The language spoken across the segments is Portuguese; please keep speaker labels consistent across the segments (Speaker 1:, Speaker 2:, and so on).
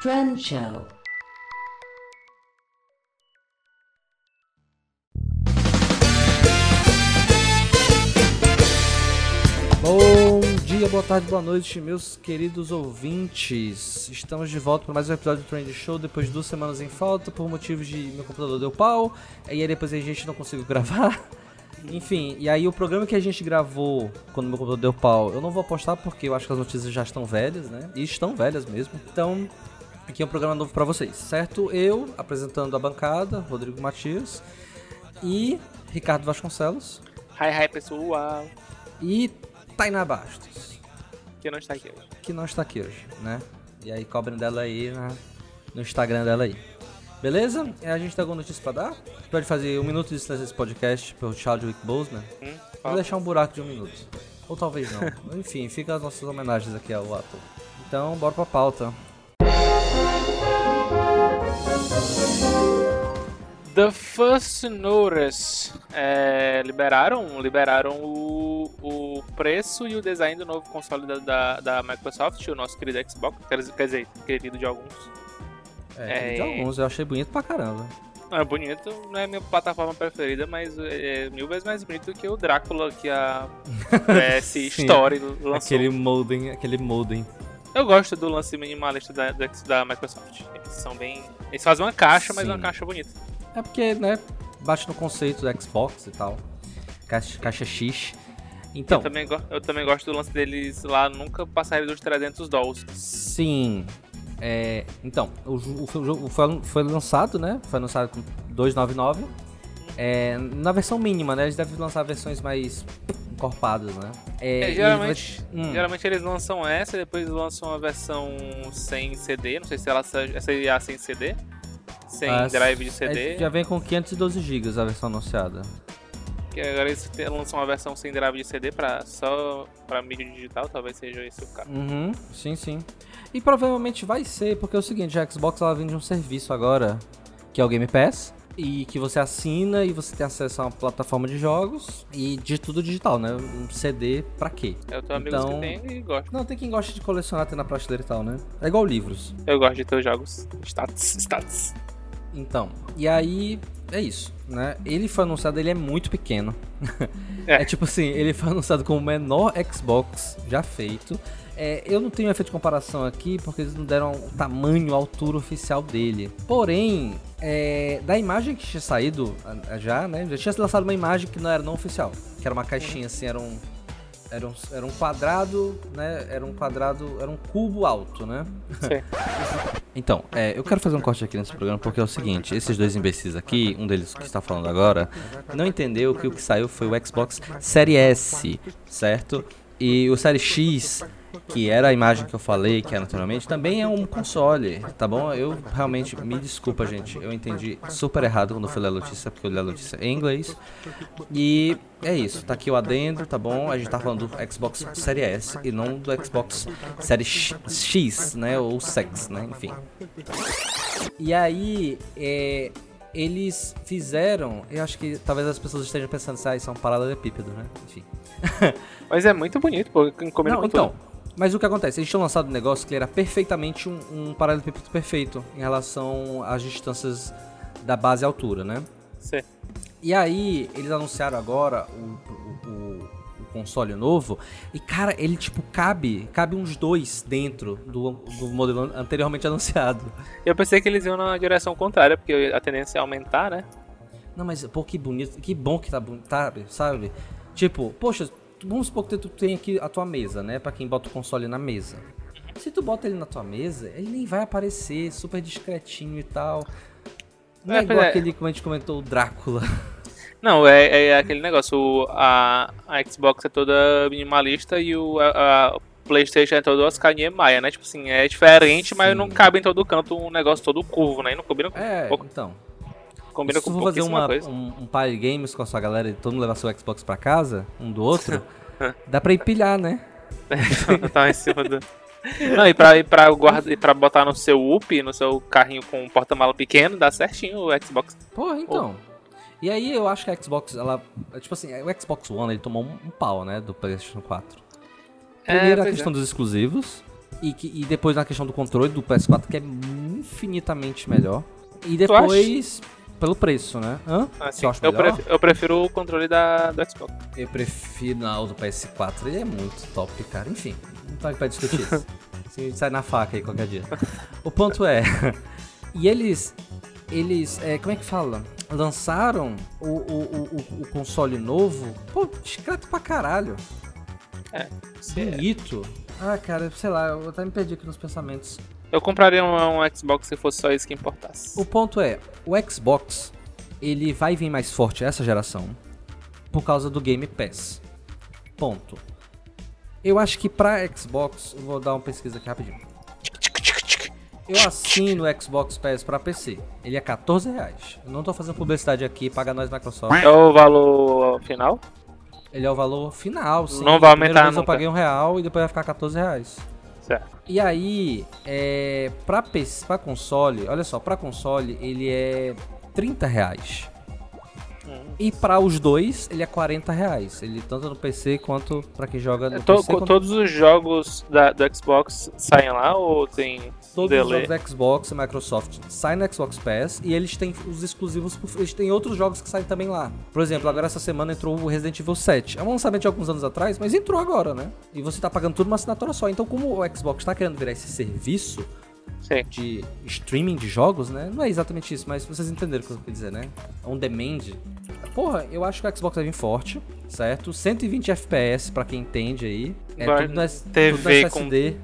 Speaker 1: Trend Show.
Speaker 2: Bom dia, boa tarde, boa noite, meus queridos ouvintes. Estamos de volta para mais um episódio do Trend Show depois de duas semanas em falta por motivos de meu computador deu pau. E aí depois a gente não conseguiu gravar. Enfim, e aí o programa que a gente gravou quando meu computador deu pau, eu não vou postar porque eu acho que as notícias já estão velhas, né? E estão velhas mesmo. Então, aqui é um programa novo para vocês, certo? Eu apresentando a bancada, Rodrigo Matias e Ricardo Vasconcelos
Speaker 3: Hi, hi, pessoal.
Speaker 2: e Tainá Bastos.
Speaker 3: Que não está aqui hoje.
Speaker 2: que não está aqui hoje, né? E aí cobrem dela aí na- no Instagram dela aí. Beleza? É, A gente tem alguma notícia pra dar? Pode fazer um minuto de silêncio desse podcast pelo Chadwick Boseman.
Speaker 3: Hum?
Speaker 2: Vou deixar um buraco de um minuto. Ou talvez não. Enfim, fica as nossas homenagens aqui ao ator. Então, bora pra pauta.
Speaker 3: The First Notice. É, liberaram liberaram o, o preço e o design do novo console da, da, da Microsoft, o nosso querido Xbox. Quer dizer- quer dizer, querido de alguns.
Speaker 2: É,
Speaker 3: É.
Speaker 2: de alguns, eu achei bonito pra caramba.
Speaker 3: É bonito, não é minha plataforma preferida, mas é mil vezes mais bonito que o Drácula que a PS Story lançou.
Speaker 2: Aquele modem, aquele modem.
Speaker 3: Eu gosto do lance minimalista da, da, da Microsoft. Eles são bem. Eles fazem uma caixa, mas
Speaker 2: Sim.
Speaker 3: uma caixa bonita.
Speaker 2: É porque, né, bate no conceito do Xbox e tal. Caixa, caixa X. Então,
Speaker 3: Eu, também eu também gosto do lance deles lá, nunca passarem dos 300 dólares.
Speaker 2: Sim. É, então, o, o jogo foi, foi lançado, né? Foi lançado com 299. É, na versão mínima, né? Eles devem lançar versões mais encorpadas, né? É,
Speaker 3: É, geralmente,
Speaker 2: ele vai- hum,
Speaker 3: geralmente eles lançam essa e depois lançam a versão sem CD. Não sei se ela se- essa é a sem CD. Sem
Speaker 2: a-
Speaker 3: drive de
Speaker 2: é,
Speaker 3: CD.
Speaker 2: já vem com 512 GB a versão anunciada.
Speaker 3: Que agora eles lançam uma versão sem drive de CD pra, só pra mídia digital, talvez seja esse o caso.
Speaker 2: Uhum, sim, sim. E provavelmente vai ser, porque é o seguinte, a Xbox ela vende um serviço agora, que é o Game Pass, e que você assina e você tem acesso a uma plataforma de jogos e de tudo digital, né? Um CD pra quê?
Speaker 3: Eu tenho amigos
Speaker 2: Então-
Speaker 3: que tem e gosto.
Speaker 2: Não, tem quem gosta de colecionar, ter na prateleira e tal, né? É igual livros.
Speaker 3: Eu gosto de ter os jogos. Status, status.
Speaker 2: Então, e aí é isso, né? Ele foi anunciado, ele é muito pequeno.
Speaker 3: É.
Speaker 2: É, tipo assim, ele foi anunciado como o menor Xbox já feito. É, eu não tenho efeito de comparação aqui porque eles não deram o tamanho, a altura oficial dele. Porém, é, da imagem que tinha saído já, né? Já tinha lançado uma imagem que não era não oficial, que era uma caixinha assim, era um era um, era um quadrado, né? Era um quadrado, era um cubo alto, né?
Speaker 3: Sim.
Speaker 2: Então, é, eu quero fazer um corte aqui nesse programa porque é o seguinte: esses dois imbecis aqui, um deles que está falando agora, não entendeu que o que saiu foi o Xbox Series S, certo? E o Series X, que era a imagem que eu falei, que é naturalmente, também é um console, tá bom? Eu realmente, me desculpa, gente, eu entendi super errado quando falei a notícia, porque eu li a notícia em inglês. E é isso, tá aqui o adendo, tá bom? A gente tá falando do Xbox Series S e não do Xbox Series X- né? Ou Sex, né? Enfim. E aí, é, eles fizeram. Eu acho que talvez as pessoas estejam pensando se ah, isso é um paralelepípedo, né? Enfim.
Speaker 3: Mas é muito bonito, pô. Combina
Speaker 2: Não,
Speaker 3: com
Speaker 2: então.
Speaker 3: tudo.
Speaker 2: Mas o que acontece? Eles tinham lançado um negócio que ele era perfeitamente um, um paralelepípedo perfeito em relação às distâncias da base e altura, né?
Speaker 3: Sim.
Speaker 2: E aí, eles anunciaram agora o, o- o- o console novo. E, cara, ele, tipo, cabe. Cabe uns dois dentro do, do modelo anteriormente anunciado.
Speaker 3: Eu pensei que eles iam na direção contrária, porque a tendência é aumentar, né?
Speaker 2: Não, mas, pô, que bonito. Que bom que tá bonito, sabe? sabe? Tipo, poxa, vamos supor que tu tem aqui a tua mesa, né? Pra quem bota o console na mesa. Se tu bota ele na tua mesa, ele nem vai aparecer, super discretinho e tal. Não é,
Speaker 3: É,
Speaker 2: igual
Speaker 3: é.
Speaker 2: aquele, como a gente comentou, o Drácula.
Speaker 3: Não, é, é aquele negócio. o- A, a Xbox é toda minimalista e o a, a PlayStation é toda Oscar Niemeyer, né? Tipo assim, é diferente, mas
Speaker 2: Sim.
Speaker 3: não cabe em todo canto um negócio todo curvo, né? E não combina com,
Speaker 2: É, então.
Speaker 3: Combina
Speaker 2: Se
Speaker 3: com
Speaker 2: for fazer uma, um, um party games com a sua galera e todo mundo levar seu Xbox pra casa, um do outro, dá pra empilhar, né?
Speaker 3: tá em cima do. Não, e pra, e pra, guarda, e pra botar no seu UP, no seu carrinho com um porta-mala pequeno, dá certinho o Xbox.
Speaker 2: Porra, então. E aí eu acho que a Xbox, ela. Tipo assim, o Xbox One ele tomou um, pau, né? Do PlayStation 4.
Speaker 3: É,
Speaker 2: Primeiro a
Speaker 3: pois
Speaker 2: questão dos exclusivos. E, que- e depois na questão do controle do PS4, que é infinitamente melhor. E depois, pelo preço, né? Hã?
Speaker 3: Ah, sim. eu,
Speaker 2: melhor?
Speaker 3: prefiro, eu prefiro o controle da, do Xbox.
Speaker 2: Eu prefiro não, o do PS4, ele é muito top, cara. Enfim, não tá aqui pra discutir isso. Assim, a gente sai na faca aí qualquer dia. O ponto é. e eles. Eles. É, como é que fala? Lançaram o, o, o, o- console novo. Pô, discreto pra caralho.
Speaker 3: Se-
Speaker 2: Bonito. Ah, cara, sei lá, eu até me perdi aqui nos pensamentos.
Speaker 3: Eu compraria um, um Xbox se fosse só isso que importasse.
Speaker 2: O ponto é, o Xbox, ele vai vir mais forte essa geração por causa do Game Pass. Ponto. Eu acho que pra Xbox, vou dar uma pesquisa aqui rapidinho. Eu assino o Xbox Pass pra PC. Ele é 14 reais. Eu não tô fazendo publicidade aqui, paga nós Microsoft.
Speaker 3: É o valor final?
Speaker 2: Ele é o valor final, sim.
Speaker 3: Não vai aumentar
Speaker 2: vez Eu
Speaker 3: nunca.
Speaker 2: paguei um real e depois vai ficar 14 reais.
Speaker 3: Certo.
Speaker 2: E aí, é, pra, console, olha só, pra console ele é 30 reais.
Speaker 3: Hum.
Speaker 2: E pra os dois, ele é 40 reais. Ele tanto no PC quanto pra quem joga no
Speaker 3: É, To-
Speaker 2: PC. quanto-
Speaker 3: Todos os jogos da, do Xbox saem lá ou tem
Speaker 2: todos
Speaker 3: delay?
Speaker 2: os jogos da Xbox e Microsoft saem no Xbox Pass e eles têm os exclusivos, eles têm outros jogos que saem também lá. Por exemplo, agora essa semana entrou o Resident Evil 7. É um lançamento de alguns anos atrás, mas entrou agora, né? E você tá pagando tudo uma assinatura só. Então, como o Xbox tá querendo virar esse serviço,
Speaker 3: Sim.
Speaker 2: de streaming de jogos, né? Não é exatamente isso, mas vocês entenderam o que eu quis dizer, né? On demand. Porra, eu acho que o Xbox vai vir forte, certo? 120 FPS pra quem entende aí. É
Speaker 3: Agora,
Speaker 2: tudo no, S-
Speaker 3: TV
Speaker 2: tudo no SSD.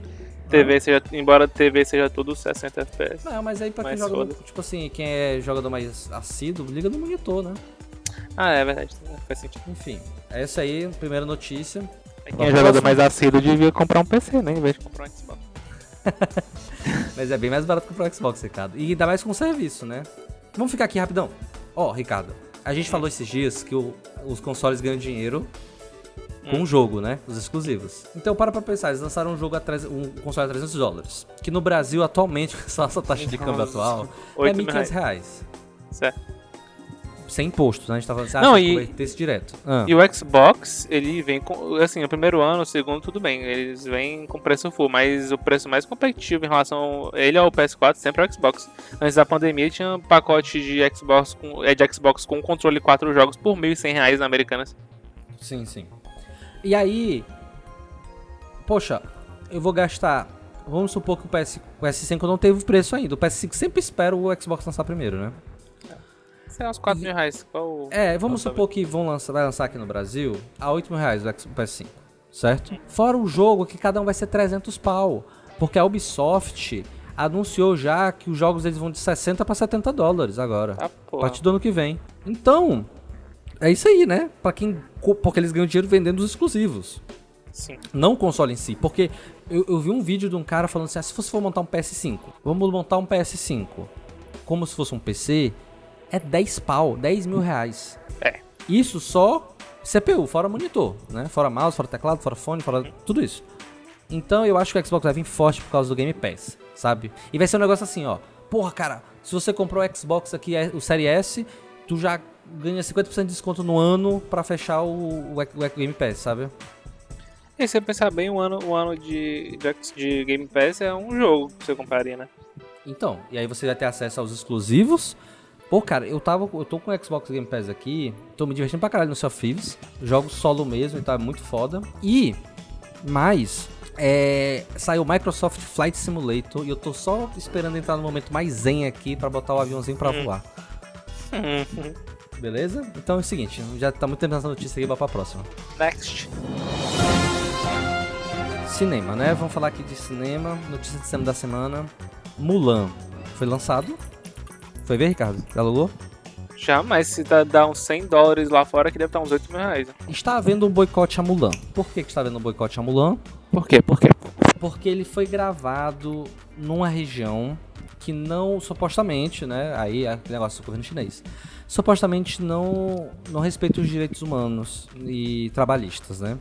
Speaker 3: TV seja, embora TV seja tudo 60 FPS.
Speaker 2: Não, mas aí pra quem
Speaker 3: Mas
Speaker 2: joga, no-
Speaker 3: foda-se.
Speaker 2: tipo assim, quem é jogador mais assíduo, liga no monitor, né?
Speaker 3: Ah, é verdade. Faz sentido.
Speaker 2: Enfim, é essa aí, primeira notícia.
Speaker 3: Quem
Speaker 2: Quem
Speaker 3: é
Speaker 2: é
Speaker 3: jogador mais assíduo devia comprar um PC, né? Em vez de comprar um Xbox.
Speaker 2: Mas é bem mais barato comprar o Xbox, Ricardo. E ainda mais com serviço, né? Vamos ficar aqui rapidão. Ó, Ricardo, a gente falou esses dias que o- os consoles ganham dinheiro com o jogo, né? Os exclusivos. Então, para pra pensar, eles lançaram um jogo a um console a 300 dólares. Que no Brasil, atualmente, com essa taxa de câmbio atual, é
Speaker 3: 8 mil
Speaker 2: 1.500 reais.
Speaker 3: Certo.
Speaker 2: Sem imposto, né? A gente falando assim,
Speaker 3: Não, e-
Speaker 2: e... esse direto. Ah.
Speaker 3: E o Xbox, ele vem com. Assim, o primeiro ano, o segundo, tudo bem. Eles vêm com preço full, mas o preço mais competitivo em relação. Ele ao PS4 sempre é o Xbox. Antes da pandemia tinha um pacote de Xbox com, é, de Xbox com controle 4 jogos por 1.100 reais na Americanas.
Speaker 2: Sim, sim. E aí, poxa, eu vou gastar. Vamos supor que o, PS, o PS5 não teve preço ainda. O PS5 sempre espera o Xbox lançar primeiro, né?
Speaker 3: Sei lá, uns 4 mil reais. Qual
Speaker 2: É, vamos supor que vão lançar, vai lançar aqui no Brasil a 8 mil reais o X- o PS5, certo? Fora o jogo que cada um vai ser 300 pau. Porque a Ubisoft anunciou já que os jogos eles vão de 60 para 70 dólares agora.
Speaker 3: Ah,
Speaker 2: A partir do ano que vem. Então, é isso aí, né? Pra quem. Porque eles ganham dinheiro vendendo os exclusivos.
Speaker 3: Sim.
Speaker 2: Não o console em si. Porque eu, eu vi um vídeo de um cara falando assim: ah, se você for montar um PS5, vamos montar um PS5 como se fosse um PC, é 10 pau, 10 mil reais.
Speaker 3: É.
Speaker 2: Isso só CPU, fora monitor, né? Fora mouse, fora teclado, fora fone, fora tudo isso. Então eu acho que o Xbox vai vir forte por causa do Game Pass, sabe? E vai ser um negócio assim, ó. Porra, cara, se você comprou o Xbox aqui, é, o Série S, tu já ganha 50% de desconto no ano pra fechar o, o, o Game Pass, sabe?
Speaker 3: E se você pensar bem, um ano, um ano de, de, de Game Pass é um jogo que você compraria, né?
Speaker 2: Então, e aí você vai ter acesso aos exclusivos. Pô, cara, eu tava. Eu tô com o Xbox Game Pass aqui, tô me divertindo pra caralho no Sea of Thieves. Jogo solo mesmo e tá muito foda. E mais. É, saiu o Microsoft Flight Simulator e eu tô só esperando entrar no momento mais zen aqui pra botar o aviãozinho pra voar. Beleza? Então é o seguinte, já tá muito tempo nessa notícia aqui, bora pra próxima.
Speaker 3: Next.
Speaker 2: Cinema, né? Vamos falar aqui de cinema. Notícia de cinema da semana. Mulan. Foi lançado. Foi ver, Ricardo? Já alugou?
Speaker 3: Já, mas se dá, dá uns 100 dólares lá fora, que deve estar uns 8 mil reais. né?
Speaker 2: Está havendo um boicote a Mulan. Por que, que está havendo um boicote a Mulan?
Speaker 3: Por quê? Por quê?
Speaker 2: Porque ele foi gravado numa região que não, supostamente, né? Aí aquele negócio do governo chinês. Supostamente não, não respeita os direitos humanos e trabalhistas, né?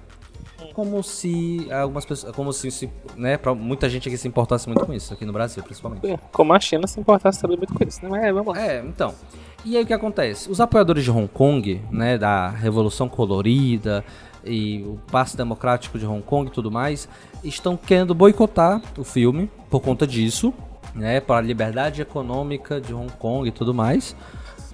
Speaker 2: Como se algumas pessoas, como se, se né, pra muita gente aqui se importasse muito com isso, aqui no Brasil, principalmente.
Speaker 3: Como a China se importasse também muito com isso, né? Mas vamos lá.
Speaker 2: É, então. E aí o que acontece? Os apoiadores de Hong Kong, né, da Revolução Colorida e o passe democrático de Hong Kong e tudo mais, estão querendo boicotar o filme por conta disso. né, para a liberdade econômica de Hong Kong e tudo mais.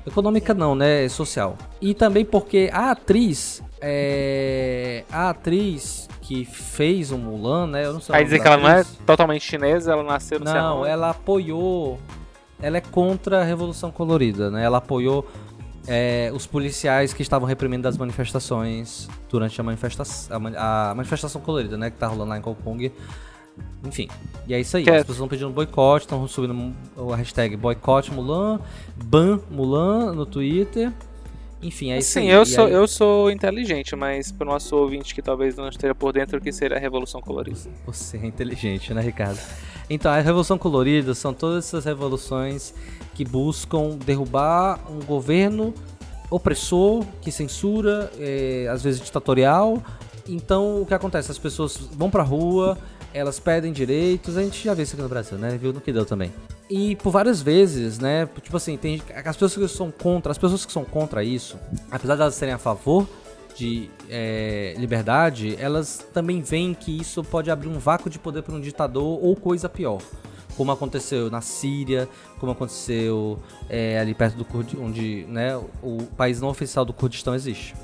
Speaker 2: Econômica não, né? Social. E também porque a atriz. É, a atriz que fez o Mulan, né? Eu não sei
Speaker 3: Vai dizer que ela não é totalmente chinesa, ela nasceu no
Speaker 2: Não, ela apoiou. Ela é contra a Revolução Colorida, né? Ela apoiou é, os policiais que estavam reprimindo as manifestações durante a manifestação, a, a manifestação colorida, né? Que tá rolando lá em Hong Kong. Enfim, e é isso aí. Que As pessoas estão pedindo boicote, estão subindo o hashtag boicote Mulan, ban Mulan no Twitter. Enfim, é isso
Speaker 3: Sim, eu sou, aí... eu sou inteligente, mas para o nosso ouvinte que talvez não esteja por dentro, o que seria a Revolução Colorida?
Speaker 2: Você é inteligente, né, Ricardo? Então, a Revolução Colorida são todas essas revoluções que buscam derrubar um governo opressor, que censura, é, às vezes ditatorial. Então, o que acontece? As pessoas vão pra rua, elas pedem direitos, a gente já viu isso aqui no Brasil, né? Viu no que deu também. E por várias vezes, né? Tipo assim, tem as pessoas que são contra, as pessoas que são contra isso, apesar de elas serem a favor de é, liberdade, elas também veem que isso pode abrir um vácuo de poder para um ditador ou coisa pior. Como aconteceu na Síria, como aconteceu é, ali perto do Kurdistão, onde né, o país não oficial do Kurdistão existe.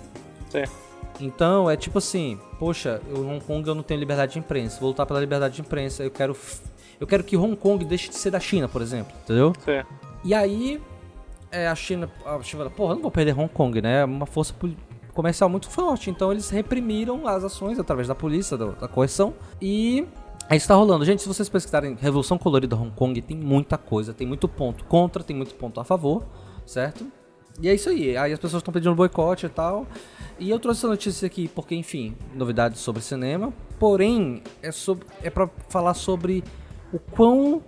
Speaker 3: Certo.
Speaker 2: Então, é tipo assim, poxa, eu, Hong Kong eu não tenho liberdade de imprensa, vou lutar pela liberdade de imprensa, eu quero eu quero que Hong Kong deixe de ser da China, por exemplo, entendeu?
Speaker 3: Sim.
Speaker 2: E aí, é, a China, a China fala, porra, eu não vou perder Hong Kong, né? É uma força comercial muito forte, então eles reprimiram as ações através da polícia, da, da coerção, e é isso tá rolando. Gente, se vocês pesquisarem Revolução Colorida Hong Kong, tem muita coisa, tem muito ponto contra, tem muito ponto a favor, certo? E é isso aí. Aí as pessoas estão pedindo boicote e tal. E eu trouxe essa notícia aqui porque, enfim, novidades sobre cinema. Porém, é, sobre, é para falar sobre o quão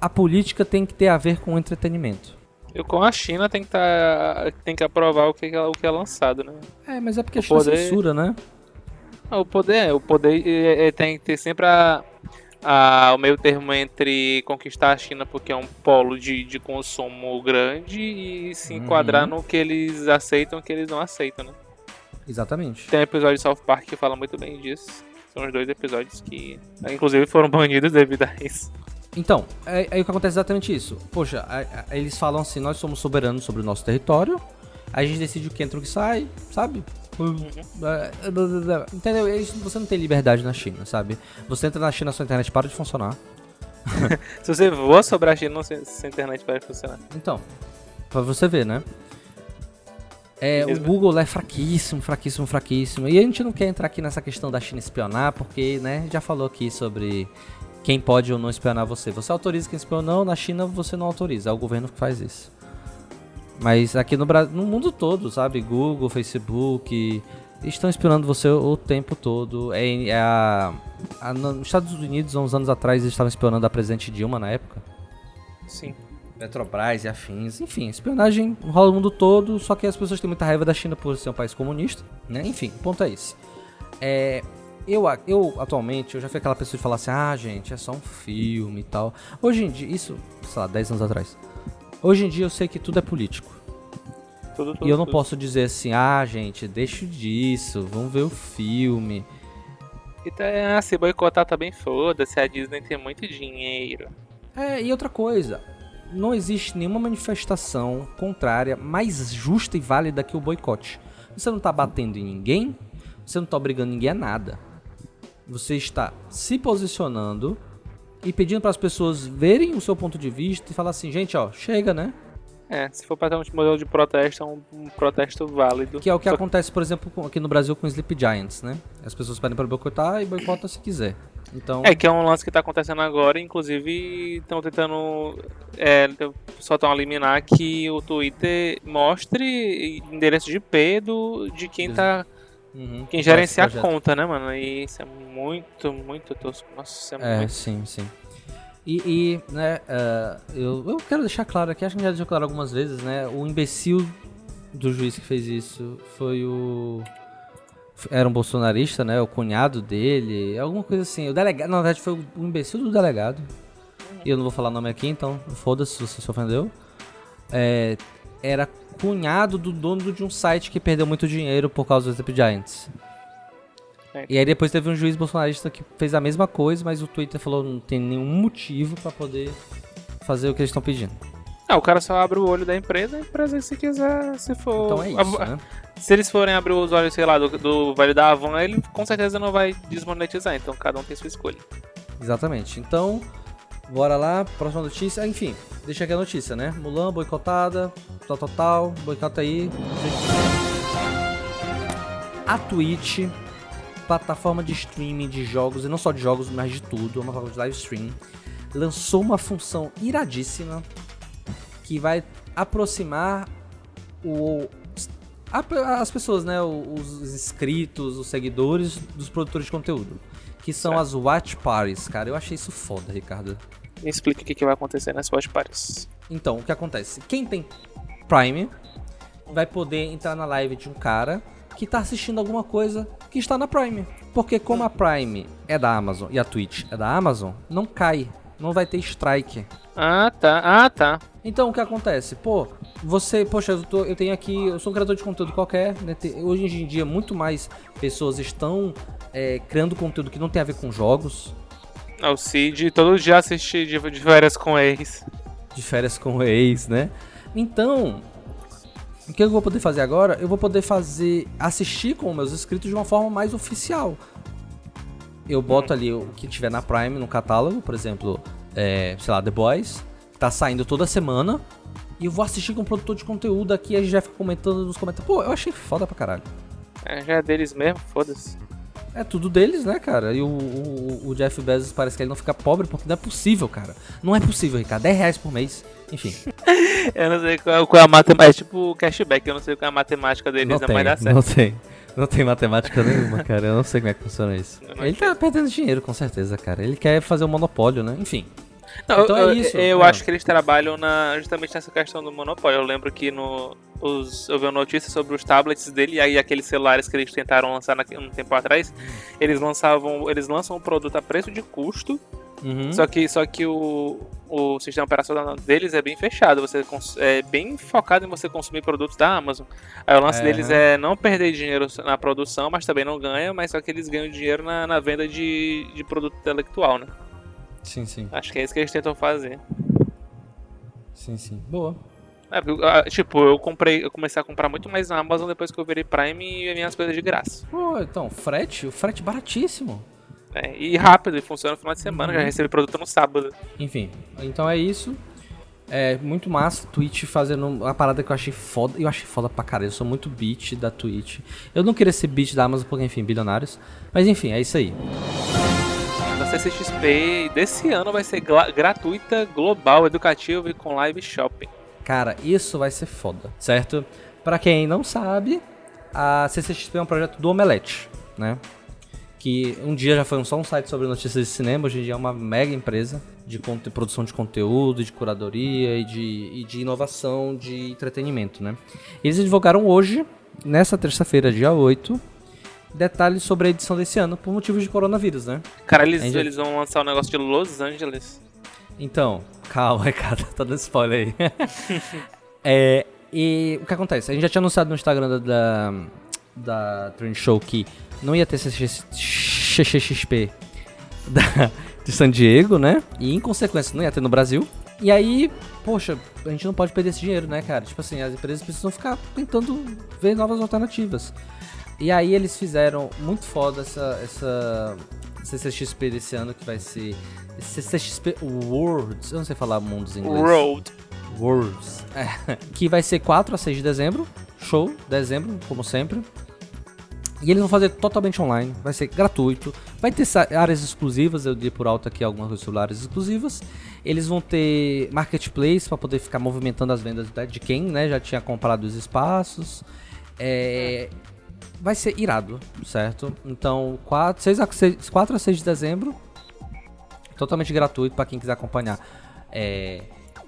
Speaker 2: a política tem que ter a ver com o entretenimento.
Speaker 3: E com a China tem que, tá, tem que aprovar o que, é, o que é lançado, né?
Speaker 2: É, mas é porque o a China poder... censura, né?
Speaker 3: Ah, o poder, é, o poder é, é, tem que ter sempre a, a, o meio termo entre conquistar a China porque é um polo de, de consumo grande e se enquadrar uhum. no que eles aceitam e que eles não aceitam, né?
Speaker 2: Exatamente.
Speaker 3: Tem um episódio de South Park que fala muito bem disso. São os dois episódios que, inclusive, foram banidos devido a isso.
Speaker 2: Então, é, é o que acontece exatamente isso. Poxa, é, é, eles falam assim: nós somos soberanos sobre o nosso território, aí a gente decide o que entra e o que sai, sabe? Uhum. É, entendeu? Você não tem liberdade na China, sabe? Você entra na China, sua internet para de funcionar.
Speaker 3: Se você voa sobre a China, sua internet para de funcionar.
Speaker 2: Então, pra você ver, né? É, o Google é fraquíssimo, fraquíssimo, fraquíssimo. E a gente não quer entrar aqui nessa questão da China espionar, porque, né, já falou aqui sobre quem pode ou não espionar você. Você autoriza quem espiona não, na China você não autoriza, é o governo que faz isso. Mas aqui no Brasil, no mundo todo, sabe? Google, Facebook, estão espionando você o tempo todo. É, é a, a, nos Estados Unidos, há uns anos atrás, eles estavam espionando a presidente Dilma na época.
Speaker 3: Sim.
Speaker 2: Petrobras e afins. Enfim, espionagem rola o mundo todo, só que as pessoas têm muita raiva da China por ser um país comunista, né? Enfim, o ponto é esse. É, eu, eu, atualmente, eu já fui aquela pessoa de falar assim, ah, gente, é só um filme e tal. Hoje em dia, isso, sei lá, 10 anos atrás. Hoje em dia eu sei que tudo é político. Tudo, tudo, e eu não tudo. posso dizer assim, ah, gente, deixa disso, vamos ver o filme.
Speaker 3: Então, ah, se boicotar também tá foda-se, a Disney tem muito dinheiro.
Speaker 2: É, e outra coisa, não existe nenhuma manifestação contrária mais justa e válida que o boicote. Você não está batendo em ninguém, você não está obrigando ninguém a nada. Você está se posicionando e pedindo para as pessoas verem o seu ponto de vista e falar assim, gente, ó, chega, né?
Speaker 3: É, se for para ter um modelo de protesto, é um, um, protesto válido.
Speaker 2: Que é o que Só... acontece, por exemplo, aqui no Brasil com Sleep Giants, né? As pessoas pedem para boicotar e boicota se quiser. Então...
Speaker 3: É, que é um lance que tá acontecendo agora, inclusive estão tentando. É, só estão a eliminar que o Twitter mostre endereço de IP do, de quem tá. Uhum. Quem gerencia a conta, né, mano? E isso é muito, muito tosco. Nossa,
Speaker 2: é, é
Speaker 3: muito...
Speaker 2: sim, sim. E, e né, uh, eu, eu quero deixar claro aqui, acho que já deixou claro algumas vezes, né? O imbecil do juiz que fez isso foi o era um bolsonarista, né? O cunhado dele, alguma coisa assim. O delegado, na verdade, foi o imbecil do delegado. E eu não vou falar o nome aqui, então foda-se se você se ofendeu. É, era cunhado do dono de um site que perdeu muito dinheiro por causa dos Sleep Giants. É. E aí depois teve um juiz bolsonarista que fez a mesma coisa, mas o Twitter falou não tem nenhum motivo para poder fazer o que eles estão pedindo.
Speaker 3: O cara só abre o olho da empresa, a empresa se quiser, se for.
Speaker 2: Então é isso,
Speaker 3: a-
Speaker 2: né?
Speaker 3: Se eles forem abrir os olhos, sei lá, do, do velho da Avon, ele com certeza não vai desmonetizar, então cada um tem sua escolha.
Speaker 2: Exatamente. Então, bora lá, próxima notícia. Ah, Enfim, deixa aqui a notícia, né? Mulan boicotada, tal, tal, tal, boicota aí. A Twitch, plataforma de streaming de jogos, e não só de jogos, mas de tudo, uma plataforma de live stream, lançou uma função iradíssima que vai aproximar o, as pessoas, né? Os inscritos, os seguidores dos produtores de conteúdo. Que são
Speaker 3: Certo.
Speaker 2: as Watch Parties, cara. Eu achei isso foda, Ricardo.
Speaker 3: Me explica o que, que vai acontecer nas Watch Parties.
Speaker 2: Então, o que acontece? Quem tem Prime vai poder entrar na live de um cara que tá assistindo alguma coisa que está na Prime. Porque como a Prime é da Amazon e a Twitch é da Amazon, não cai. Não vai ter strike.
Speaker 3: Ah, tá. Ah, tá.
Speaker 2: Então o que acontece? Pô, você, poxa, eu, tô- eu tenho aqui, eu sou um criador de conteúdo qualquer, né? Hoje em dia muito mais pessoas estão é, criando conteúdo que não tem a ver com jogos,
Speaker 3: Ah, O Cid, todo dia assisti de, de férias com ex.
Speaker 2: de férias com ex, né? Então, o que eu vou poder fazer agora? Eu vou poder fazer, assistir com meus inscritos de uma forma mais oficial. Eu boto ali o que tiver na Prime, no catálogo, por exemplo, é, sei lá, The Boys, que tá saindo toda semana, e eu vou assistir com o produtor de conteúdo aqui, a gente já fica comentando nos comentários. Pô, eu achei foda pra caralho.
Speaker 3: É, já é deles mesmo, foda-se.
Speaker 2: É tudo deles, né, cara? E o, o, o Jeff Bezos parece que ele não fica pobre porque não é possível, cara. Não é possível, Ricardo. 10 reais por mês. Enfim.
Speaker 3: Eu não sei qual, qual é a matemática. É tipo cashback, eu não sei qual é a matemática deles,
Speaker 2: Não
Speaker 3: não,
Speaker 2: tem,
Speaker 3: vai dar certo.
Speaker 2: não tem. Não tem matemática nenhuma, cara. Eu não sei como é que funciona isso. Ele tá perdendo dinheiro, com certeza, cara. Ele quer fazer um monopólio, né? Enfim.
Speaker 3: Não,
Speaker 2: Então
Speaker 3: eu,
Speaker 2: é isso,
Speaker 3: Eu, eu acho que eles trabalham na, justamente nessa questão do monopólio. Eu lembro que no, os, eu vi uma notícia sobre os tablets dele e aí aqueles celulares que eles tentaram lançar na, um tempo atrás, eles lançavam, eles lançam o produto a preço de custo,
Speaker 2: Uhum.
Speaker 3: só que, só que o, o sistema operacional deles é bem fechado, você é bem focado em você consumir produtos da Amazon. Aí o lance
Speaker 2: É.
Speaker 3: deles é não perder dinheiro na produção, mas também não ganha, mas só que eles ganham dinheiro na, na venda de, de produto intelectual, né?
Speaker 2: Sim, sim.
Speaker 3: Acho que é isso que eles tentam fazer.
Speaker 2: Sim, sim. Boa.
Speaker 3: É, ah, tipo, eu comprei, eu comecei a comprar muito mais na Amazon depois que eu virei Prime e minhas coisas de graça.
Speaker 2: Pô, então, frete, o frete baratíssimo.
Speaker 3: Né? E rápido, e funciona no final de semana,
Speaker 2: Uhum.
Speaker 3: já recebi produto no sábado.
Speaker 2: Enfim, então é isso. É muito massa, Twitch fazendo uma parada que eu achei foda. Eu achei foda pra caralho. Eu sou muito beat da Twitch. Eu não queria ser beat da Amazon porque, enfim, bilionários. Mas enfim, é isso aí.
Speaker 3: Da CCXP desse ano vai ser gratuita, global, educativa e com live shopping.
Speaker 2: Cara, isso vai ser foda, certo? Pra quem não sabe, a CCXP é um projeto do Omelete, né? Que um dia já foi só um site sobre notícias de cinema, hoje em dia é uma mega empresa de produção de conteúdo, de curadoria e de, e de inovação de entretenimento, né? Eles divulgaram hoje, nessa terça-feira, dia 8, detalhes sobre a edição desse ano por motivos de coronavírus, né?
Speaker 3: Cara, eles,
Speaker 2: Ainda-
Speaker 3: eles vão lançar um negócio de Los Angeles.
Speaker 2: Então, calma, Ricardo, tá dando spoiler aí. é, e o que acontece? A gente já tinha anunciado no Instagram da, da, da Trend Show que não ia ter CCXP da, de San Diego, né? E em consequência não ia ter no Brasil. E aí, poxa, a gente não pode perder esse dinheiro, né, cara? Tipo assim, as empresas precisam ficar tentando ver novas alternativas. E aí eles fizeram muito foda essa, essa CCXP desse ano, que vai ser CCXP Worlds. Eu não sei falar mundos em inglês.
Speaker 3: Road.
Speaker 2: Worlds. É, que vai ser 4 a 6 de dezembro. Show, dezembro, como sempre. E eles vão fazer totalmente online. Vai ser gratuito. Vai ter áreas exclusivas. Eu dei por alto aqui algumas áreas exclusivas. Eles vão ter marketplace para poder ficar movimentando as vendas da- de quem né, já tinha comprado os espaços. É, vai ser irado, certo? Então, 4, 6 a 6, 4 a 6 de dezembro. Totalmente gratuito para quem quiser acompanhar. É,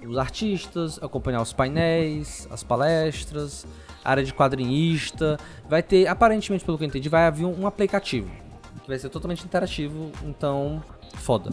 Speaker 2: os artistas, acompanhar os painéis, as palestras, a área de quadrinista. Vai ter, aparentemente, pelo que eu entendi, vai haver um, aplicativo. Que vai ser totalmente interativo, então, foda.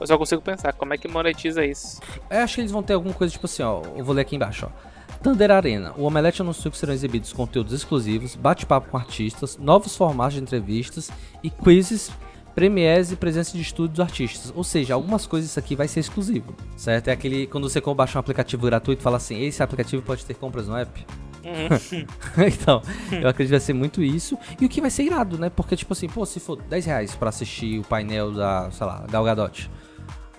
Speaker 3: Eu só consigo pensar, como é que monetiza isso?
Speaker 2: Eu acho que eles vão ter alguma coisa tipo assim, ó. Eu vou ler aqui embaixo, ó. Thunder Arena. O Omelete anunciou que serão exibidos conteúdos exclusivos, bate-papo com artistas, novos formatos de entrevistas e quizzes premiers e presença de estúdios dos artistas. Ou seja, algumas coisas isso aqui vai ser exclusivo, certo? É aquele quando você baixa um aplicativo gratuito, fala assim, esse aplicativo pode ter compras no app. Uhum. então, eu acredito que vai ser muito isso. E o que vai ser irado, né? Porque, tipo assim, pô, se for 10 reais pra assistir o painel da, sei lá, Gal Gadot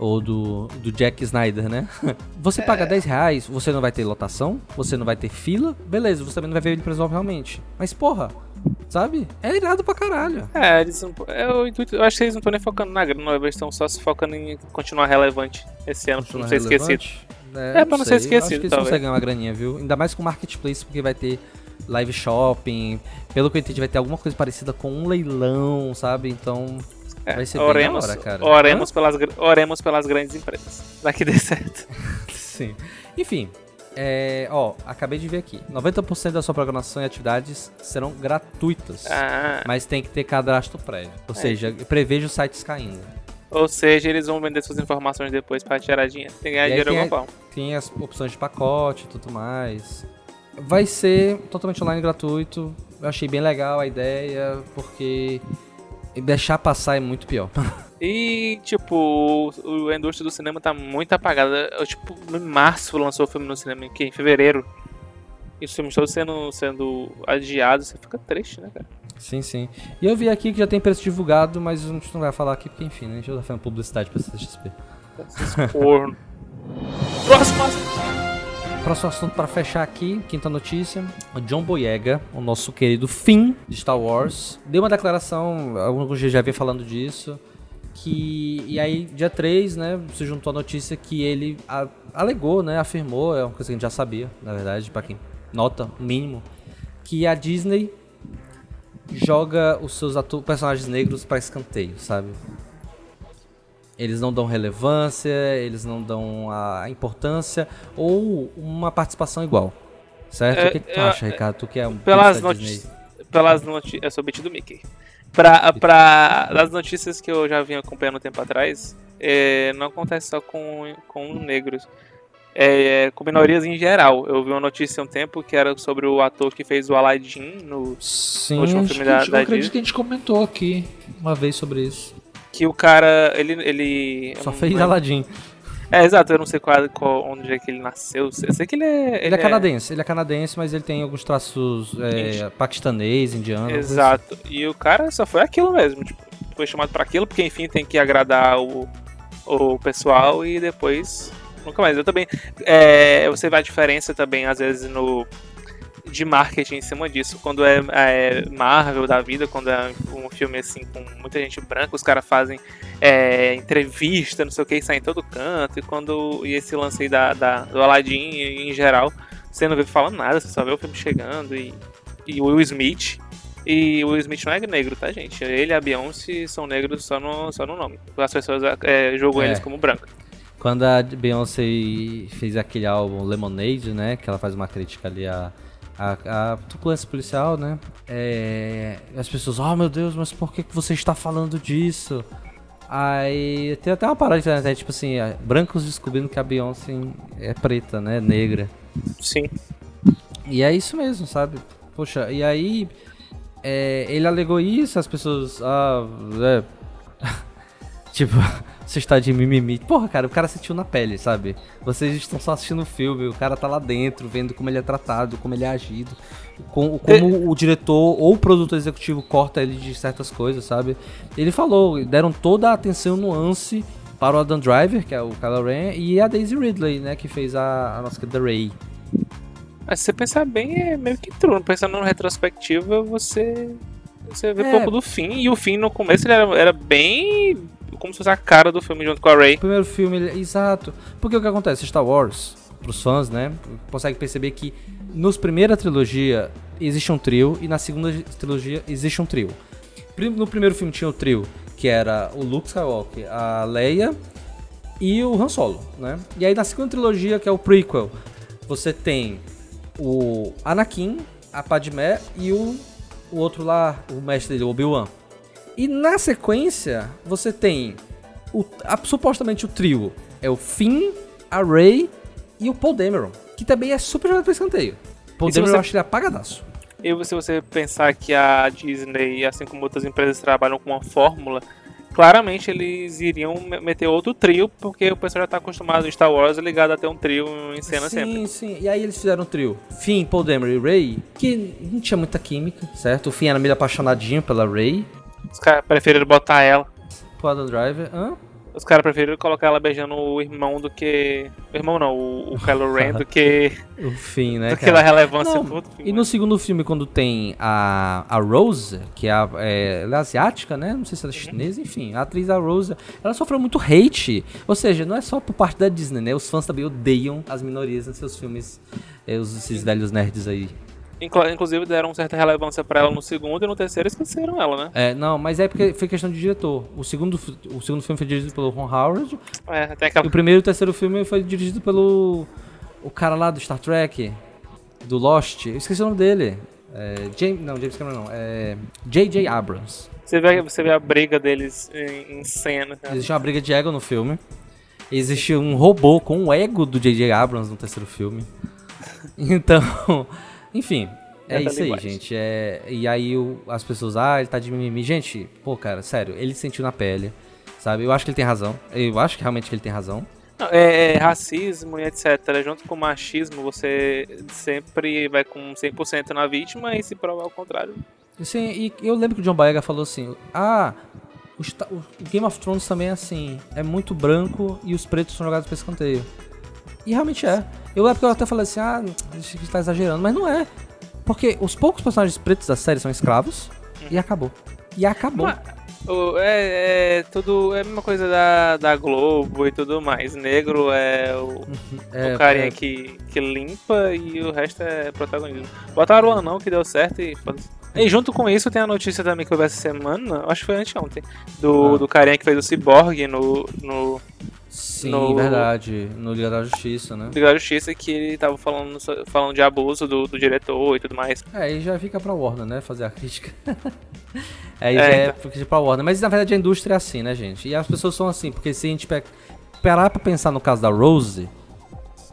Speaker 2: ou do, do Jack Snyder, né? Você paga é. 10 reais, você não vai ter lotação, você não vai ter fila, beleza, você também não vai ver ele presencialmente. Mas, porra, sabe? É irado pra caralho.
Speaker 3: É, eles não, eu, eu acho que eles não estão nem focando na grana, eles estão só se focando em continuar relevante esse ano, pra não ser esquecido.
Speaker 2: É, é pra não sei. ser esquecido, acho que eles conseguem uma graninha, viu? Ainda mais com Marketplace, porque vai ter live shopping. Pelo que eu entendi, vai ter alguma coisa parecida com um leilão, sabe? Então, é, vai ser oremos, hora, cara.
Speaker 3: Oremos pelas, oremos pelas grandes empresas. Vai que dê certo.
Speaker 2: Sim. Enfim, é, ó, acabei de ver aqui. 90% da sua programação e atividades serão gratuitas. Ah. Mas tem que ter cadastro prévio. Ou é. seja, prevejo sites caindo.
Speaker 3: Ou seja, eles vão vender suas informações depois pra tirar dinheiro. Tem que ganhar dinheiro alguma forma.
Speaker 2: Tem as opções de pacote e tudo mais. Vai ser totalmente online gratuito. Eu achei bem legal a ideia, porque deixar passar é muito pior.
Speaker 3: E, tipo, a indústria do cinema tá muito apagada. Eu, tipo, em março lançou o filme no cinema, que em fevereiro. E os filmes todos sendo, sendo adiados, você fica triste, né, cara?
Speaker 2: Sim, sim. E eu vi aqui que já tem preço divulgado, mas a gente não vai falar aqui porque, enfim, né? A gente já tá fazendo publicidade pra CXP.
Speaker 3: Corno. Próximo
Speaker 2: Próximo assunto para fechar aqui, quinta notícia. O John Boyega, o nosso querido Finn de Star Wars, deu uma declaração, alguns dias já havia falando disso, que e aí dia 3, né, se juntou a notícia que ele a, alegou, né, afirmou, é uma coisa que a gente já sabia, na verdade, para quem nota mínimo, que a Disney joga os seus personagens negros para escanteio, sabe? Eles não dão relevância, eles não dão a importância ou uma participação igual. Certo? É, o que, que tu é, acha, Ricardo? Tu que é um
Speaker 3: pelas notícias, pelas notícias, eu sou beat do Mickey. Pra, pra, das notícias que eu já vinha acompanhando um tempo atrás, é, não acontece só com, com negros. É, é, com minorias em geral. Eu vi uma notícia há um tempo que era sobre o ator que fez o Aladdin no,
Speaker 2: Sim, no último filme da, da Disney. Eu acredito que a gente comentou aqui uma vez sobre isso
Speaker 3: que o cara, ele... ele
Speaker 2: Só fez não... Aladdin.
Speaker 3: É, exato, eu não sei qual, qual, onde é que ele nasceu. Eu sei que ele é.
Speaker 2: Ele, ele é, é canadense, ele é canadense, mas ele tem alguns traços é, paquistanês, indiano.
Speaker 3: Exato. Assim. E o cara só foi aquilo mesmo. Tipo, foi chamado para aquilo, porque enfim tem que agradar o, o pessoal e depois. Nunca mais. Eu também. É, você vê a diferença também, às vezes, no de marketing em cima disso. Quando é, é, Marvel da vida, quando é um filme assim com muita gente branca, os caras fazem é, entrevista, não sei o que, sai em todo canto. E quando e esse lance aí da, da, do Aladdin em geral, você não vê falando nada, você só vê o filme chegando e, e o Will Smith. E o Will Smith não é negro, tá, gente? Ele e a Beyoncé são negros só no, só no nome. As pessoas é, jogam é. eles como branco.
Speaker 2: Quando a Beyoncé fez aquele álbum Lemonade, né? Que ela faz uma crítica ali a a, a truculência policial, né? É, as pessoas, oh meu Deus, mas por que, você está falando disso? Aí tem até uma parada de internet, tipo assim, é, brancos descobrindo que a Beyoncé é preta, né? Negra.
Speaker 3: Sim.
Speaker 2: E é isso mesmo, sabe? Poxa, e aí é, ele alegou isso, as pessoas. Ah, é. Tipo, você está de mimimi. Porra, cara, o cara sentiu na pele, sabe? Vocês estão só assistindo o filme, o cara tá lá dentro, vendo como ele é tratado, como ele é agido, com, como é. o diretor ou o produtor executivo corta ele de certas coisas, sabe? Ele falou, deram toda a atenção nuance para o Adam Driver, que é o Kylo Ren, e a Daisy Ridley, né, que fez a, a nossa querida Rey.
Speaker 3: Mas se você pensar bem, é meio que true. Pensando no retrospectiva, você você vê é. pouco do fim. E o fim no começo ele era, era bem como se fosse a cara do filme junto com a Rey.
Speaker 2: O primeiro filme, exato. Porque o que acontece? Star Wars, pros fãs, né, consegue perceber que nos primeira trilogia existe um trio e na segunda trilogia existe um trio. No primeiro filme tinha o trio, que era o Luke Skywalker, a Leia e o Han Solo, né? E aí na segunda trilogia, que é o prequel, você tem o Anakin, a Padmé e o, o outro lá, o mestre dele, o Obi-Wan. E na sequência, você tem o, a, supostamente o trio. É o Finn, a Rey e o Paul Dameron. Que também é super jogado pra escanteio. Paul e Dameron você... eu acho ele apagadaço.
Speaker 3: E se você pensar que a Disney, assim como outras empresas, trabalham com uma fórmula, claramente eles iriam meter outro trio, porque o pessoal já tá acostumado em Star Wars ligado a ter um trio em cena
Speaker 2: sim,
Speaker 3: sempre.
Speaker 2: Sim, sim. E aí eles fizeram um trio. Finn, Paul Dameron e Ray, que não tinha muita química, certo? O Finn era meio apaixonadinho pela Ray.
Speaker 3: Os caras preferiram botar ela.
Speaker 2: Adam Driver, hã?
Speaker 3: Os caras preferiram colocar ela beijando o irmão do que. O irmão não, o, o Kylo Ren do que.
Speaker 2: o fim, né?
Speaker 3: Do que relevância não.
Speaker 2: E no segundo filme, quando tem a, a Rose, que é, a, é, ela é asiática, né? Não sei se ela é chinesa, enfim. A atriz a Rose, ela sofreu muito hate. Ou seja, não é só por parte da Disney, né? Os fãs também odeiam as minorias nos seus filmes, é, os, esses velhos nerds aí.
Speaker 3: Inclusive deram certa relevância para ela no segundo e no terceiro esqueceram ela, né?
Speaker 2: É, não, mas é porque foi questão de diretor. O segundo, o segundo filme foi dirigido pelo Ron Howard.
Speaker 3: É, até aquela...
Speaker 2: E o primeiro e o terceiro filme foi dirigido pelo o cara lá do Star Trek, do Lost. Eu esqueci o nome dele. É, James, não, James Cameron não. É J.J. Abrams.
Speaker 3: Você vê, você vê a briga deles em, em cena.
Speaker 2: Né? Existe uma briga de ego no filme. Existe um robô com o ego do J.J. Abrams no terceiro filme. Então, enfim, é, isso aí, gente. É, e aí o, as pessoas, ah, ele tá de mimimi. Gente, pô, cara, sério, ele sentiu na pele, sabe? Eu acho que ele tem razão. Eu acho que realmente ele tem razão.
Speaker 3: É, é, racismo e etc. Junto com o machismo, você sempre vai com 100% na vítima e se provar o contrário.
Speaker 2: Sim, e eu lembro que o John Boyega falou assim: ah, o, o, Game of Thrones também é assim, é muito branco e os pretos são jogados pra escanteio. E realmente é. Eu lembro que eu até falei assim, ah, a gente tá exagerando, mas não é. Porque os poucos personagens pretos da série são escravos e acabou. E acabou. Mas,
Speaker 3: é, é, tudo. É a mesma coisa da, da Globo e tudo mais. Negro é o, é, o carinha é. que, que limpa e o resto é protagonismo. Botaram o anão que deu certo e E junto com isso tem a notícia também que eu vi essa semana, acho que foi anteontem, do, ah. do carinha que fez o Cyborg no, no
Speaker 2: Sim, no, verdade. No Liga da Justiça, né?
Speaker 3: Liga da Justiça que ele tava falando, falando de abuso do, do diretor e tudo mais.
Speaker 2: É, aí já fica pra Warner, né? Fazer a crítica. aí é, já é então. é pra Warner. Mas na verdade a indústria é assim, né, gente? E as pessoas são assim, porque se a gente parar pra pensar no caso da Rose,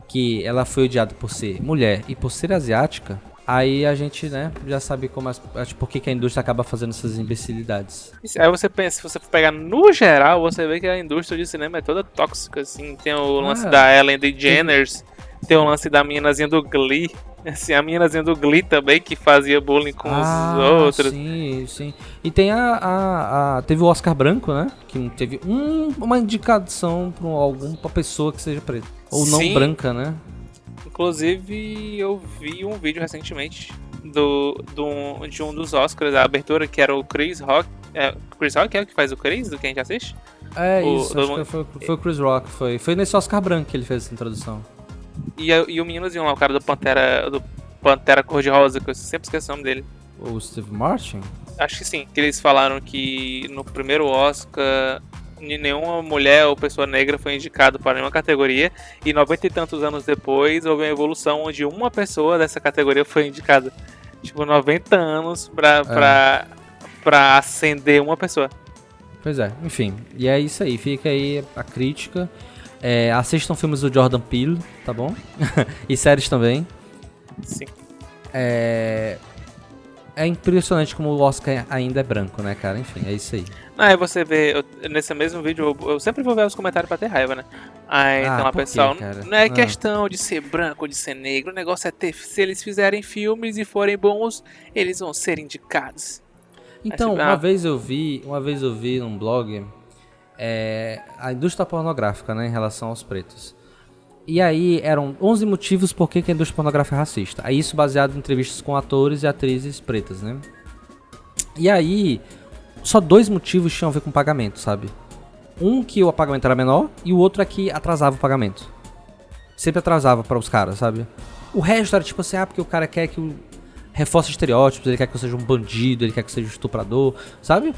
Speaker 2: que ela foi odiada por ser mulher e por ser asiática, Aí a gente, né, já sabe como as, por que, que a indústria acaba fazendo essas imbecilidades.
Speaker 3: Aí você pensa, se você pegar no geral, você vê que a indústria de cinema é toda tóxica, assim. Tem o lance ah, da Ellen DeGeneres, tem o lance da meninazinha do Glee. Assim, a meninazinha do Glee também, que fazia bullying com ah, os outros.
Speaker 2: Sim, sim. E tem a, a, a, Teve o Oscar Branco, né? Que teve um, uma indicação pra alguma pessoa que seja preta. Ou não sim. branca, né?
Speaker 3: Inclusive, eu vi um vídeo recentemente do, do, de um dos Oscars, a abertura, que era o Chris Rock. É, Chris Rock é o que faz o Chris, do que a gente assiste?
Speaker 2: É, o, isso, do, foi, foi, o Chris Rock, foi. Foi nesse Oscar branco que ele fez essa introdução.
Speaker 3: E, e o meninozinho lá, o cara do Pantera, do Pantera Cor-de-Rosa, que eu sempre esqueci o nome dele.
Speaker 2: O Steve Martin?
Speaker 3: Acho que sim, que eles falaram que no primeiro Oscar nenhuma mulher ou pessoa negra foi indicado para nenhuma categoria e noventa e tantos anos depois houve uma evolução onde uma pessoa dessa categoria foi indicada. Tipo, 90 anos pra, é. pra, pra acender uma pessoa.
Speaker 2: Pois é, enfim. E é isso aí, fica aí a crítica. É, assistam filmes do Jordan Peele, tá bom? e séries também.
Speaker 3: Sim.
Speaker 2: É, é impressionante como o Oscar ainda é branco, né, cara? Enfim, é isso aí.
Speaker 3: Aí você vê, eu, nesse mesmo vídeo, eu, eu, sempre vou ver os comentários pra ter raiva, né? Aí ah, então lá, pessoal, quê, não é ah. questão de ser branco ou de ser negro, o negócio é ter, se eles fizerem filmes e forem bons, eles vão ser indicados.
Speaker 2: Então, uma ah, vez eu vi, uma vez eu vi num blog é, a indústria pornográfica, né, em relação aos pretos. E aí eram 11 motivos por que a indústria pornográfica é racista. Aí isso baseado em entrevistas com atores e atrizes pretas, né? E aí só dois motivos tinham a ver com pagamento, sabe? Um que o pagamento era menor e o outro é que atrasava o pagamento. Sempre atrasava para os caras, sabe? O resto era tipo assim, ah, porque o cara quer que eu reforce estereótipos, ele quer que eu seja um bandido, ele quer que eu seja um estuprador, sabe?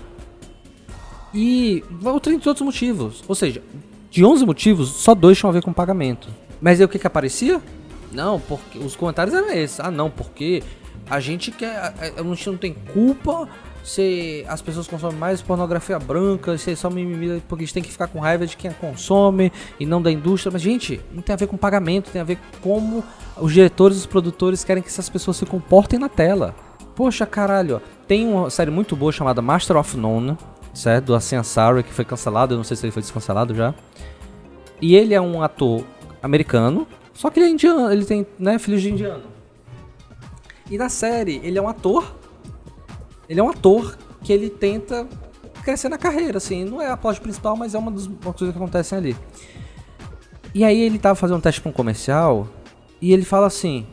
Speaker 2: E outros outros motivos. Ou seja, de 11 motivos, só dois tinham a ver com pagamento. Mas aí o que que aparecia? Não, porque os comentários eram esses. Ah, não, porque a gente quer, a gente não tem culpa se as pessoas consomem mais pornografia branca, se só mimimi, porque a gente tem que ficar com raiva de quem consome e não da indústria. Mas, gente, não tem a ver com pagamento, tem a ver com como os diretores os produtores querem que essas pessoas se comportem na tela. Poxa, caralho, ó. Tem uma série muito boa chamada Master of None, certo? Do Asian Sarah, que foi cancelado, eu não sei se ele foi descancelado já. E ele é um ator americano, só que ele é indiano, ele tem, né, filhos de indiano. E na série, ele é um ator. Ele é um ator que ele tenta crescer na carreira, assim. Não é a plot principal, mas é uma das coisas que acontecem ali. E aí ele tava fazendo um teste pra um comercial e ele fala assim.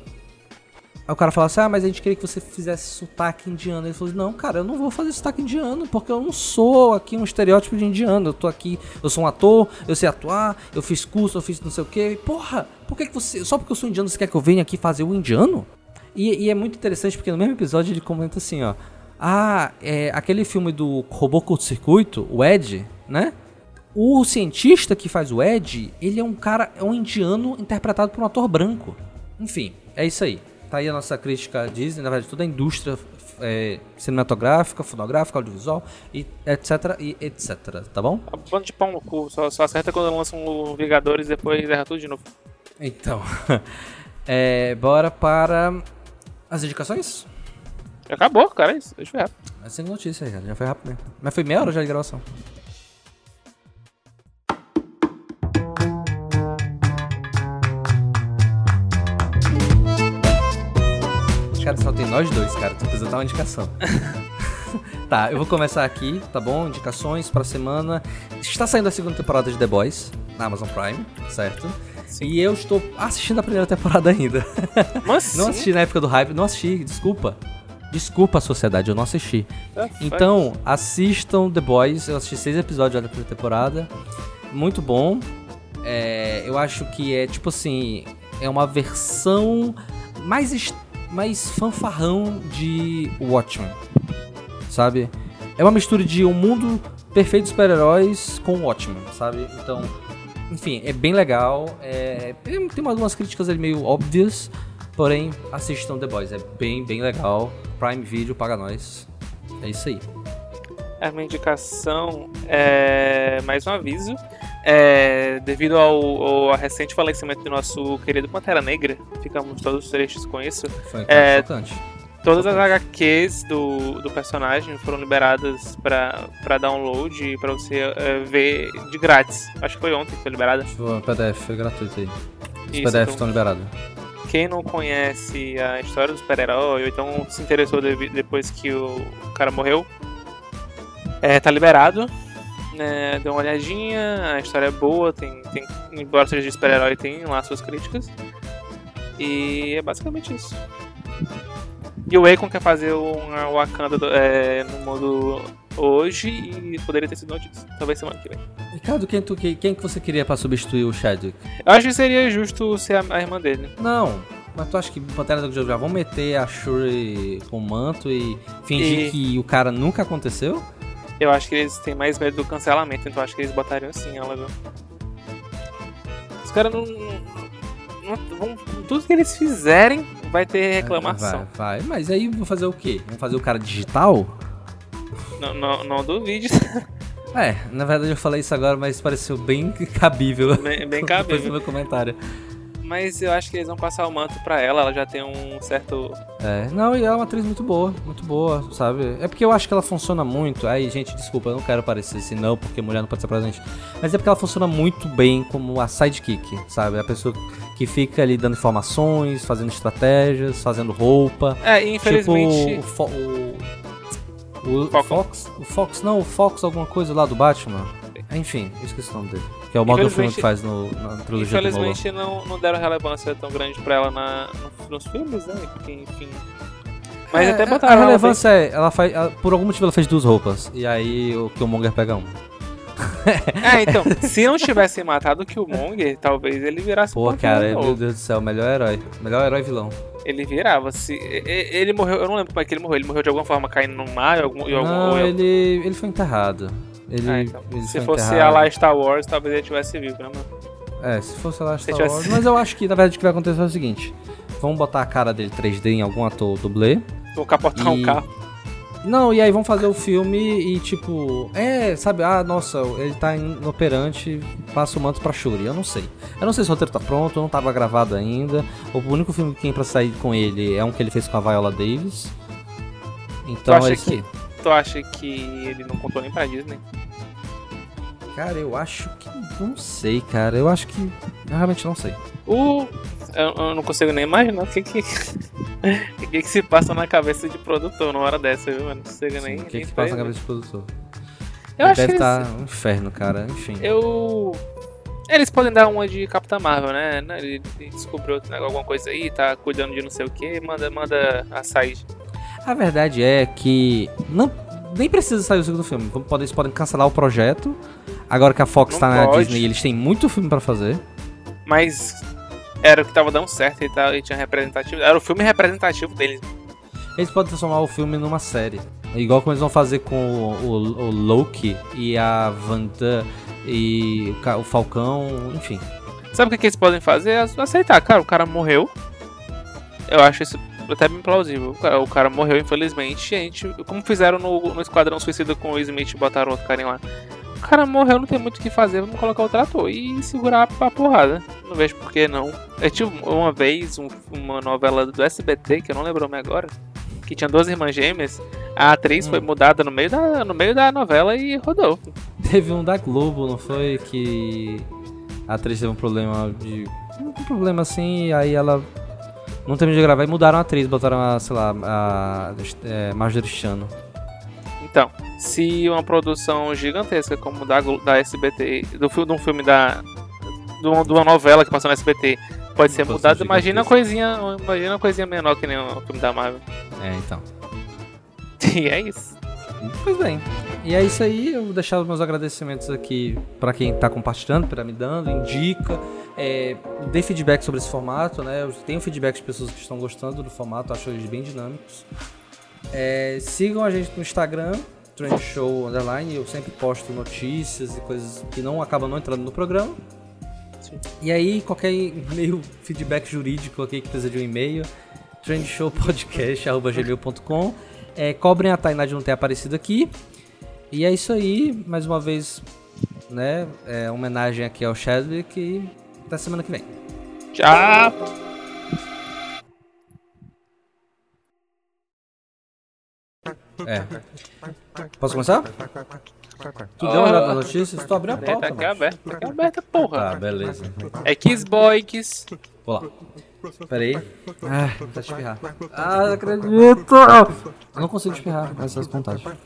Speaker 2: Aí o cara fala assim: Ah, mas a gente queria que você fizesse sotaque indiano. Ele falou: Não, cara, eu não vou fazer sotaque indiano, porque eu não sou aqui um estereótipo de indiano. Eu tô aqui, eu sou um ator, eu sei atuar, eu fiz curso, eu fiz não sei o quê. Porra, por que, que você. Só porque eu sou indiano, você quer que eu venha aqui fazer o indiano? E, e é muito interessante porque no mesmo episódio ele comenta assim: Ó. Ah, é aquele filme do robô curto-circuito, o Ed, né? O cientista que faz o Ed, ele é um cara, é um indiano interpretado por um ator branco. Enfim, é isso aí. Tá aí a nossa crítica à Disney, na verdade, toda a indústria é, cinematográfica, fonográfica, audiovisual, e etc, e etc, tá bom?
Speaker 3: A banda de pau no cu, só, só acerta quando lançam o Vingadores e depois erra tudo de novo.
Speaker 2: Então, é, bora para as indicações?
Speaker 3: Acabou, cara, é isso. Deixa eu ver.
Speaker 2: Mas sem notícia já foi rápido mesmo. Mas foi meia hora já de gravação. Cara, só tem nós dois, cara. Tu precisa dar uma indicação. tá, eu vou começar aqui, tá bom? Indicações pra semana. Está saindo a segunda temporada de The Boys na Amazon Prime, certo?
Speaker 3: Sim.
Speaker 2: E eu estou assistindo a primeira temporada ainda.
Speaker 3: Mas
Speaker 2: Não
Speaker 3: sim,
Speaker 2: assisti na época do hype, não assisti, desculpa. Desculpa, sociedade, eu não assisti.
Speaker 3: tá,
Speaker 2: Então, assistam The Boys. Eu assisti seis episódios da primeira temporada. Muito bom. É, eu acho que é tipo assim. É uma versão mais, est- mais fanfarrão de Watchmen. Sabe? É uma mistura de um mundo perfeito de super-heróis com Watchmen, sabe? Então, enfim, é bem legal. É, tem algumas críticas ali meio óbvias. Porém, assistam The Boys. É bem, bem legal. Prime Video paga nós. É isso aí.
Speaker 3: A minha indicação é mais um aviso. É, devido ao, ao recente falecimento do nosso querido Pantera Negra, ficamos todos tristes com isso.
Speaker 2: Foi
Speaker 3: É,
Speaker 2: chocante.
Speaker 3: Todas as HQs do, do personagem foram liberadas para download e para você é, ver de grátis. Acho que foi ontem que foi liberada.
Speaker 2: Foi PDF, foi gratuito aí. Os
Speaker 3: Isso,
Speaker 2: PDF
Speaker 3: então,
Speaker 2: estão liberados.
Speaker 3: quem não conhece a história do super-herói, ou então se interessou devi- depois que o cara morreu, é, tá liberado. Né, dê uma olhadinha, a história é boa, tem, tem, embora seja de super-herói, tem lá suas críticas. E é basicamente isso. E o Akon quer fazer uma Wakanda é, no mundo hoje e poderia ter sido notícia. Talvez semana que vem.
Speaker 2: Ricardo, quem, tu, quem, que você queria pra substituir o Chadwick?
Speaker 3: Eu acho que seria justo ser a, a irmã dele.
Speaker 2: Não, mas tu acha que Pantera Negra já vão meter a Shuri com o manto e fingir
Speaker 3: E-
Speaker 2: que o cara nunca aconteceu?
Speaker 3: Eu acho que eles têm mais medo do cancelamento, então acho que eles botariam sim ela, viu? Os caras não, não- vão- Tudo que eles fizerem vai ter reclamação.
Speaker 2: Vai, vai. Mas aí vão fazer o quê? Vão fazer o cara digital?
Speaker 3: Não, não, não duvide.
Speaker 2: É, na verdade eu falei isso agora, mas pareceu bem cabível.
Speaker 3: bem, bem
Speaker 2: Depois do
Speaker 3: cabível.
Speaker 2: meu comentário.
Speaker 3: Mas eu acho que eles vão passar o manto pra ela, ela já tem um certo.
Speaker 2: É, não, e ela é uma atriz muito boa, muito boa, sabe? É porque eu acho que ela funciona muito. Aí, gente, desculpa, eu não quero parecer assim, não, porque mulher não pode ser presente. Mas é porque ela funciona muito bem como a sidekick, sabe? A pessoa que fica ali dando informações, fazendo estratégias, fazendo roupa.
Speaker 3: É, infelizmente.
Speaker 2: Tipo, o, o, o. Fox. O Fox, não, o Fox, alguma coisa lá do Batman. Enfim, eu esqueci o nome dele. Que é o Morgan Freeman que faz no, na trilogia do Nolan.
Speaker 3: Infelizmente não, não deram relevância tão grande pra ela na, no- nos filmes, né? Porque, enfim. Mas
Speaker 2: É,
Speaker 3: até
Speaker 2: a-
Speaker 3: botaram
Speaker 2: A
Speaker 3: ela
Speaker 2: relevância é, ela faz, ela- por algum motivo ela fez duas roupas. E aí o Killmonger pega um.
Speaker 3: É, então, se não tivessem matado o Killmonger, talvez ele virasse
Speaker 2: Pô,
Speaker 3: um
Speaker 2: cara, meu Deus do céu, melhor herói. Melhor herói vilão.
Speaker 3: Ele virava. Se, ele morreu, eu não lembro como é que ele morreu. Ele morreu de alguma forma caindo no mar, algum, algum,
Speaker 2: Não,
Speaker 3: em-
Speaker 2: ele, ele foi enterrado. Ele,
Speaker 3: Ah, então. Se fosse a lá Star Wars, talvez ele tivesse vivo, né, mano?
Speaker 2: É, se fosse lá
Speaker 3: Se
Speaker 2: Star
Speaker 3: tivesse-
Speaker 2: Wars. Mas eu acho que na verdade o que vai acontecer é o seguinte: vamos botar a cara dele 3D em algum ator dublê.
Speaker 3: Vou capotar um
Speaker 2: E-
Speaker 3: carro.
Speaker 2: Não, e aí vão fazer o filme e tipo, é, sabe, ah, nossa, ele tá inoperante, passa o manto pra Shuri. Eu não sei. Eu não sei se o roteiro tá pronto, não tava gravado ainda. O único filme que tem pra sair com ele é um que ele fez com a Viola Davis. Então é isso
Speaker 3: que-
Speaker 2: aí.
Speaker 3: Tu acha que ele não contou nem pra Disney?
Speaker 2: Cara, eu acho que. Não sei, cara. Eu acho que. Eu realmente não sei.
Speaker 3: O. Eu, eu não consigo nem imaginar o que que. O que, que se passa na cabeça de produtor numa hora dessa, viu? Eu não consigo nem.
Speaker 2: o que,
Speaker 3: nem
Speaker 2: que passa na cabeça do produtor?
Speaker 3: Eu acho
Speaker 2: Deve
Speaker 3: eles,
Speaker 2: estar um inferno, cara. Enfim.
Speaker 3: Eu. Eles podem dar uma de Capitã Marvel, né? Ele ele descobriu alguma coisa aí, tá cuidando de não sei o que, manda, manda a sair.
Speaker 2: A verdade é que não, nem precisa sair o segundo filme. Eles podem cancelar o projeto. Agora que a Fox
Speaker 3: Não
Speaker 2: tá na
Speaker 3: pode.
Speaker 2: Disney, eles têm muito filme pra fazer.
Speaker 3: Mas era o que tava dando certo e, tal, e tinha representativo. Era o filme representativo deles.
Speaker 2: Eles podem transformar o filme numa série. Igual como eles vão fazer com o, o- o Loki e a Wanda e o o Falcão, enfim.
Speaker 3: Sabe o que, que eles podem fazer? É Aceitar, cara, o cara morreu. Eu acho isso até bem plausível. O cara, o cara morreu, infelizmente. Gente, como fizeram no, no Esquadrão Suicida com o Smith e botaram outro cara lá. O cara morreu, não tem muito o que fazer, vamos colocar outro ator e segurar a porrada. Não vejo por que não. Eu tive uma vez um- uma novela do SBT, que eu não lembro o nome agora, que tinha duas irmãs gêmeas. A atriz
Speaker 2: Hum.
Speaker 3: foi mudada no meio, da, no meio da novela e rodou.
Speaker 2: Teve um da Globo, não foi? Que a atriz teve um problema de. Um problema assim, e aí ela não terminou de gravar e mudaram a atriz, botaram a, sei lá, a é, Marjorie Chano.
Speaker 3: Então, se uma produção gigantesca como da, da SBT, do filme, de um filme da. De uma, de uma novela que passou na SBT, pode ser mudada, imagina uma coisinha. Imagina uma coisinha menor que nem o filme da Marvel.
Speaker 2: É, então.
Speaker 3: E é isso.
Speaker 2: Pois bem. E é isso aí, eu vou deixar os meus agradecimentos aqui pra quem tá compartilhando, pra me dando, indica, é, dê feedback sobre esse formato, né? Eu tenho feedback de pessoas que estão gostando do formato, acho eles bem dinâmicos. É, sigam a gente no Instagram, Trend Show Underline, eu sempre posto notícias e coisas que não acabam não entrando no programa.
Speaker 3: Sim.
Speaker 2: E aí, qualquer e-mail, feedback jurídico aqui que precisa de um e-mail, trendshowpodcast.gmail.com é, Cobrem a Tainá de não ter aparecido aqui. E é isso aí, mais uma vez, né? É, homenagem aqui ao Chadwick e até semana que vem.
Speaker 3: Tchau!
Speaker 2: É. Posso começar? Tu deu uma olhada nas notícias? Tu abriu a
Speaker 3: É,
Speaker 2: pauta,
Speaker 3: tá aqui aberto, tá aqui aberta, porra.
Speaker 2: Tá, beleza.
Speaker 3: É Kiss Boys.
Speaker 2: Vou lá. Pera aí. Ah, tá espirrar. Ah, não acredito! Eu não consigo espirrar nessas contagens.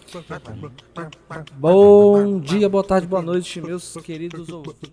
Speaker 2: Bom dia, boa tarde, boa noite, meus queridos ouvintes.